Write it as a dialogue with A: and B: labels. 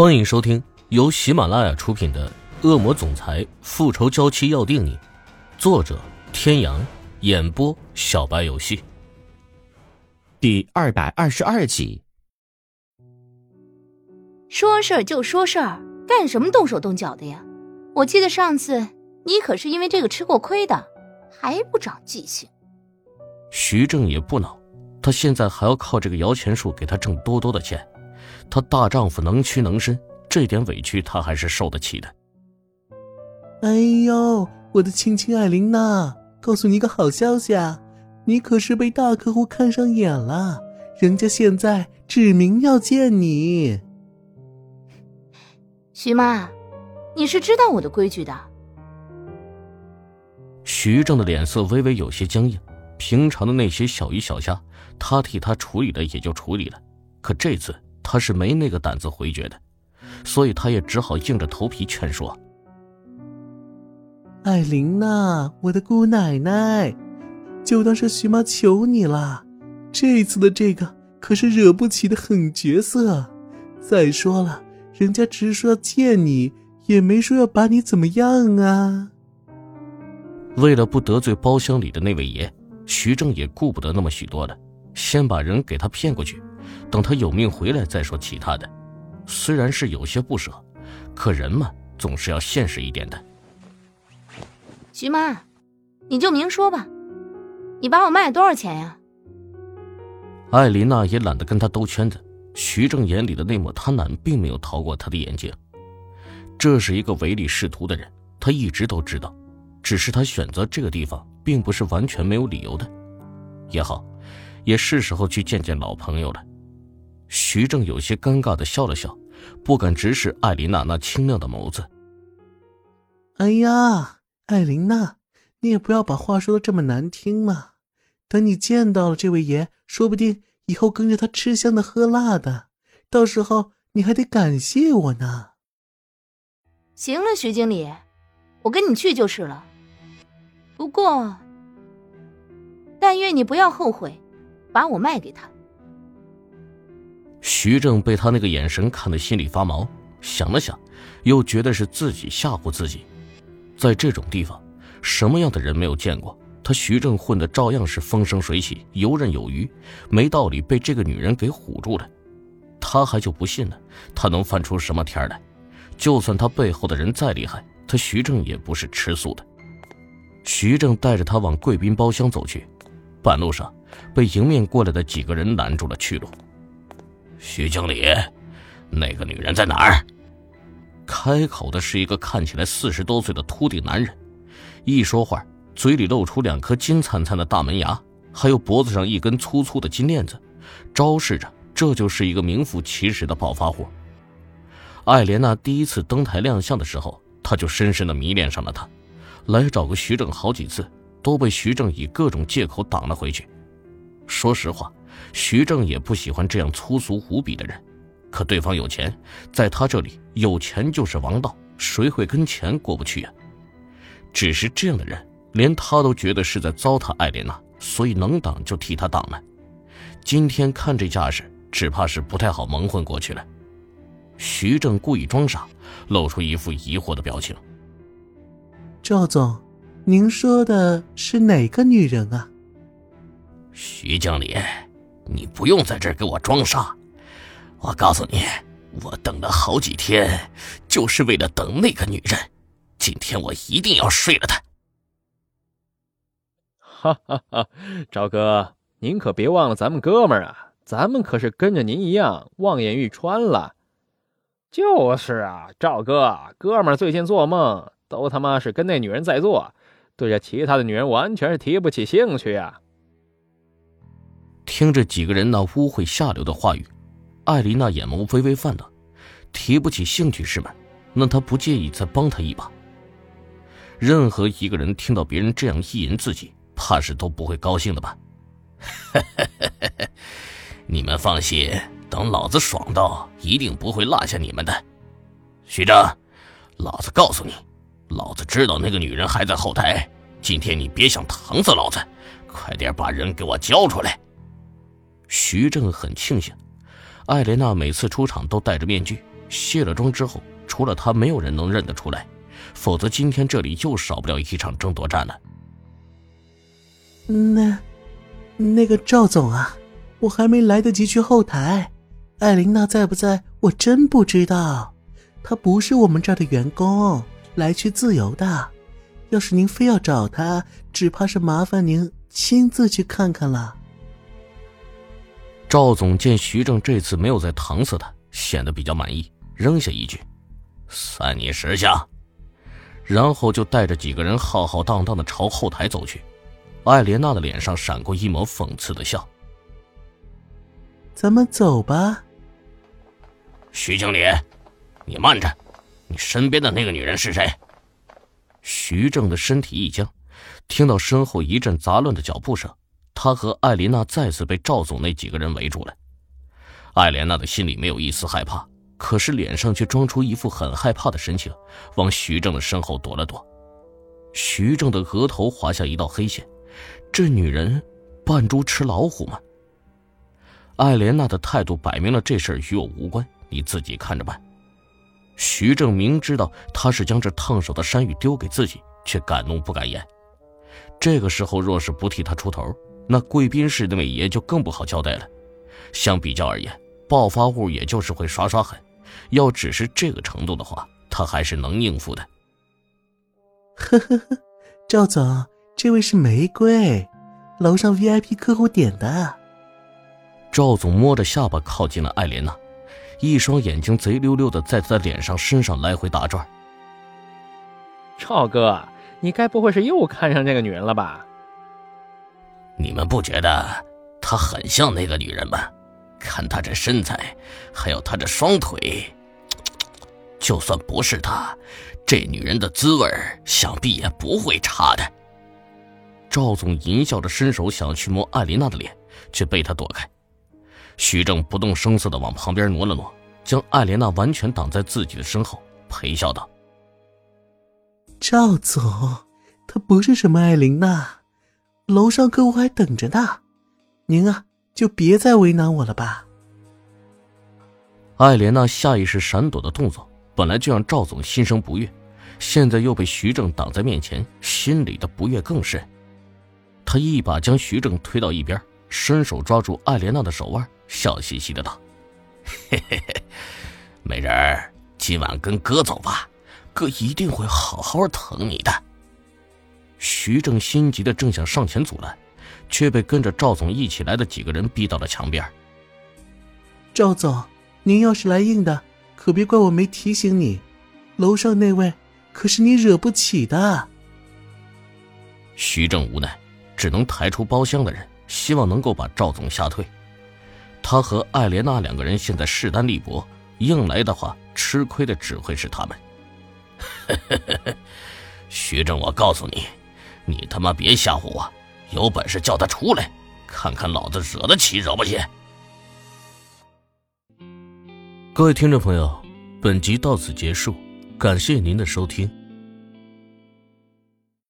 A: 欢迎收听由喜马拉雅出品的《恶魔总裁复仇娇妻要定你》，作者：天阳，演播：小白游戏。
B: 第二百二十二集。
C: 说事儿就说事儿，干什么动手动脚的呀？我记得上次你可是因为这个吃过亏的，还不长记性。
A: 徐正也不恼，他现在还要靠这个摇钱树给他挣多多的钱。她大丈夫能屈能伸，这点委屈她还是受得起的。
D: 哎呦，我的亲亲艾琳娜，告诉你个好消息啊，你可是被大客户看上眼了，人家现在指名要见你。
C: 徐妈，你是知道我的规矩的。
A: 徐正的脸色微微有些僵硬，平常的那些小鱼小虾，他替他处理的也就处理了，可这次。他是没那个胆子回绝的，所以他也只好硬着头皮劝说：“
D: 艾琳娜，我的姑奶奶，就当是徐妈求你了。这次的这个可是惹不起的狠角色。再说了，人家只是说要见你，也没说要把你怎么样啊。”
A: 为了不得罪包厢里的那位爷，徐正也顾不得那么许多了，先把人给他骗过去。等他有命回来再说其他的，虽然是有些不舍，可人嘛总是要现实一点的。
C: 徐妈，你就明说吧，你把我卖了多少钱呀？
A: 艾琳娜也懒得跟他兜圈子，徐正眼里的那抹贪婪并没有逃过他的眼睛。这是一个唯利是图的人，他一直都知道，只是他选择这个地方并不是完全没有理由的。也好，也是时候去见见老朋友了。徐正有些尴尬的笑了笑，不敢直视艾琳娜那清亮的眸子。
D: 哎呀，艾琳娜，你也不要把话说的这么难听嘛。等你见到了这位爷，说不定以后跟着他吃香的喝辣的，到时候你还得感谢我呢。
C: 行了，徐经理，我跟你去就是了。不过，但愿你不要后悔，把我卖给他。
A: 徐正被他那个眼神看得心里发毛，想了想，又觉得是自己吓唬自己。在这种地方，什么样的人没有见过？他徐正混的照样是风生水起、游刃有余，没道理被这个女人给唬住了。他还就不信了，他能翻出什么天来？就算他背后的人再厉害，他徐正也不是吃素的。徐正带着他往贵宾包厢走去，半路上被迎面过来的几个人拦住了去路。徐经理，那个女人在哪儿？开口的是一个看起来四十多岁的秃顶男人，一说话嘴里露出两颗金灿灿的大门牙，还有脖子上一根粗粗的金链子，昭示着这就是一个名副其实的暴发户。艾莲娜第一次登台亮相的时候，他就深深的迷恋上了她，来找过徐正好几次，都被徐正以各种借口挡了回去。说实话。徐正也不喜欢这样粗俗无比的人，可对方有钱，在他这里有钱就是王道，谁会跟钱过不去呀？只是这样的人，连他都觉得是在糟蹋艾莲娜，所以能挡就替他挡了。今天看这架势，只怕是不太好蒙混过去了。徐正故意装傻，露出一副疑惑的表情。
D: 赵总，您说的是哪个女人啊？
E: 徐经理。你不用在这儿给我装傻，我告诉你，我等了好几天，就是为了等那个女人。今天我一定要睡了她。
F: 哈哈哈，赵哥，您可别忘了咱们哥们儿啊！咱们可是跟着您一样望眼欲穿了。
G: 就是啊，赵哥，哥们儿最近做梦都他妈是跟那女人在做，对着其他的女人完全是提不起兴趣呀。
A: 听着几个人那污秽下流的话语，艾琳娜眼眸微微泛冷。提不起兴趣是吗？那她不介意再帮他一把。任何一个人听到别人这样意淫自己，怕是都不会高兴的吧？
E: 你们放心，等老子爽到，一定不会落下你们的。徐正，老子告诉你，老子知道那个女人还在后台。今天你别想疼死老子，快点把人给我交出来。
A: 徐正很庆幸，艾莲娜每次出场都戴着面具，卸了妆之后，除了她，没有人能认得出来，否则今天这里又少不了一场争夺战了。
D: 那，那个赵总啊，我还没来得及去后台，艾琳娜在不在？我真不知道，她不是我们这儿的员工，来去自由的。要是您非要找她，只怕是麻烦您亲自去看看了。
A: 赵总见徐正这次没有再搪塞他，显得比较满意，扔下一句：“
E: 算你识相。”
A: 然后就带着几个人浩浩荡荡的朝后台走去。艾莲娜的脸上闪过一抹讽刺的笑：“
D: 咱们走吧。”
E: 徐经理，你慢着，你身边的那个女人是谁？
A: 徐正的身体一僵，听到身后一阵杂乱的脚步声，他和艾琳娜再次被赵总那几个人围住了。艾莲娜的心里没有一丝害怕，可是脸上却装出一副很害怕的神情，往徐正的身后躲了躲。徐正的额头划下一道黑线。这女人扮猪吃老虎吗？艾莲娜的态度摆明了这事儿与我无关，你自己看着办。徐正明知道他是将这烫手的山芋丢给自己，却敢怒不敢言。这个时候若是不替他出头，那贵宾室的美爷就更不好交代了。相比较而言，暴发户也就是会耍耍狠，要只是这个程度的话，他还是能应付的。
D: 呵呵呵，赵总。这位是玫瑰，楼上 VIP 客户点的。
A: 赵总摸着下巴靠近了艾莲娜，一双眼睛贼溜溜的在她的脸上、身上来回打转。
F: 赵哥，你该不会是又看上这个女人了吧？
E: 你们不觉得她很像那个女人吗？看她这身材，还有她这双腿，就算不是她，这女人的滋味想必也不会差的。
A: 赵总淫笑着伸手想去摸艾琳娜的脸，却被他躲开。徐正不动声色地往旁边挪了挪，将艾莲娜完全挡在自己的身后，陪笑道：“
D: 赵总，她不是什么艾琳娜，楼上客户还等着呢。您啊，就别再为难我了吧。”
A: 艾莲娜下意识闪躲的动作，本来就让赵总心生不悦，现在又被徐正挡在面前，心里的不悦更甚。他一把将徐正推到一边，伸手抓住艾莲娜的手腕，笑嘻嘻的道：“
E: 嘿 嘿嘿，美人儿，今晚跟哥走吧，哥一定会好好疼你的。”
A: 徐正心急的正想上前阻拦，却被跟着赵总一起来的几个人逼到了墙边。
D: 赵总，您要是来硬的，可别怪我没提醒你，楼上那位可是你惹不起的。
A: 徐正无奈。只能抬出包厢的人，希望能够把赵总吓退。他和艾莲娜两个人现在势单力薄，硬来的话，吃亏的只会是他们。
E: 徐正，我告诉你，你他妈别吓唬我！有本事叫他出来，看看老子惹得起惹不起。
A: 各位听众朋友，本集到此结束，感谢您的收听。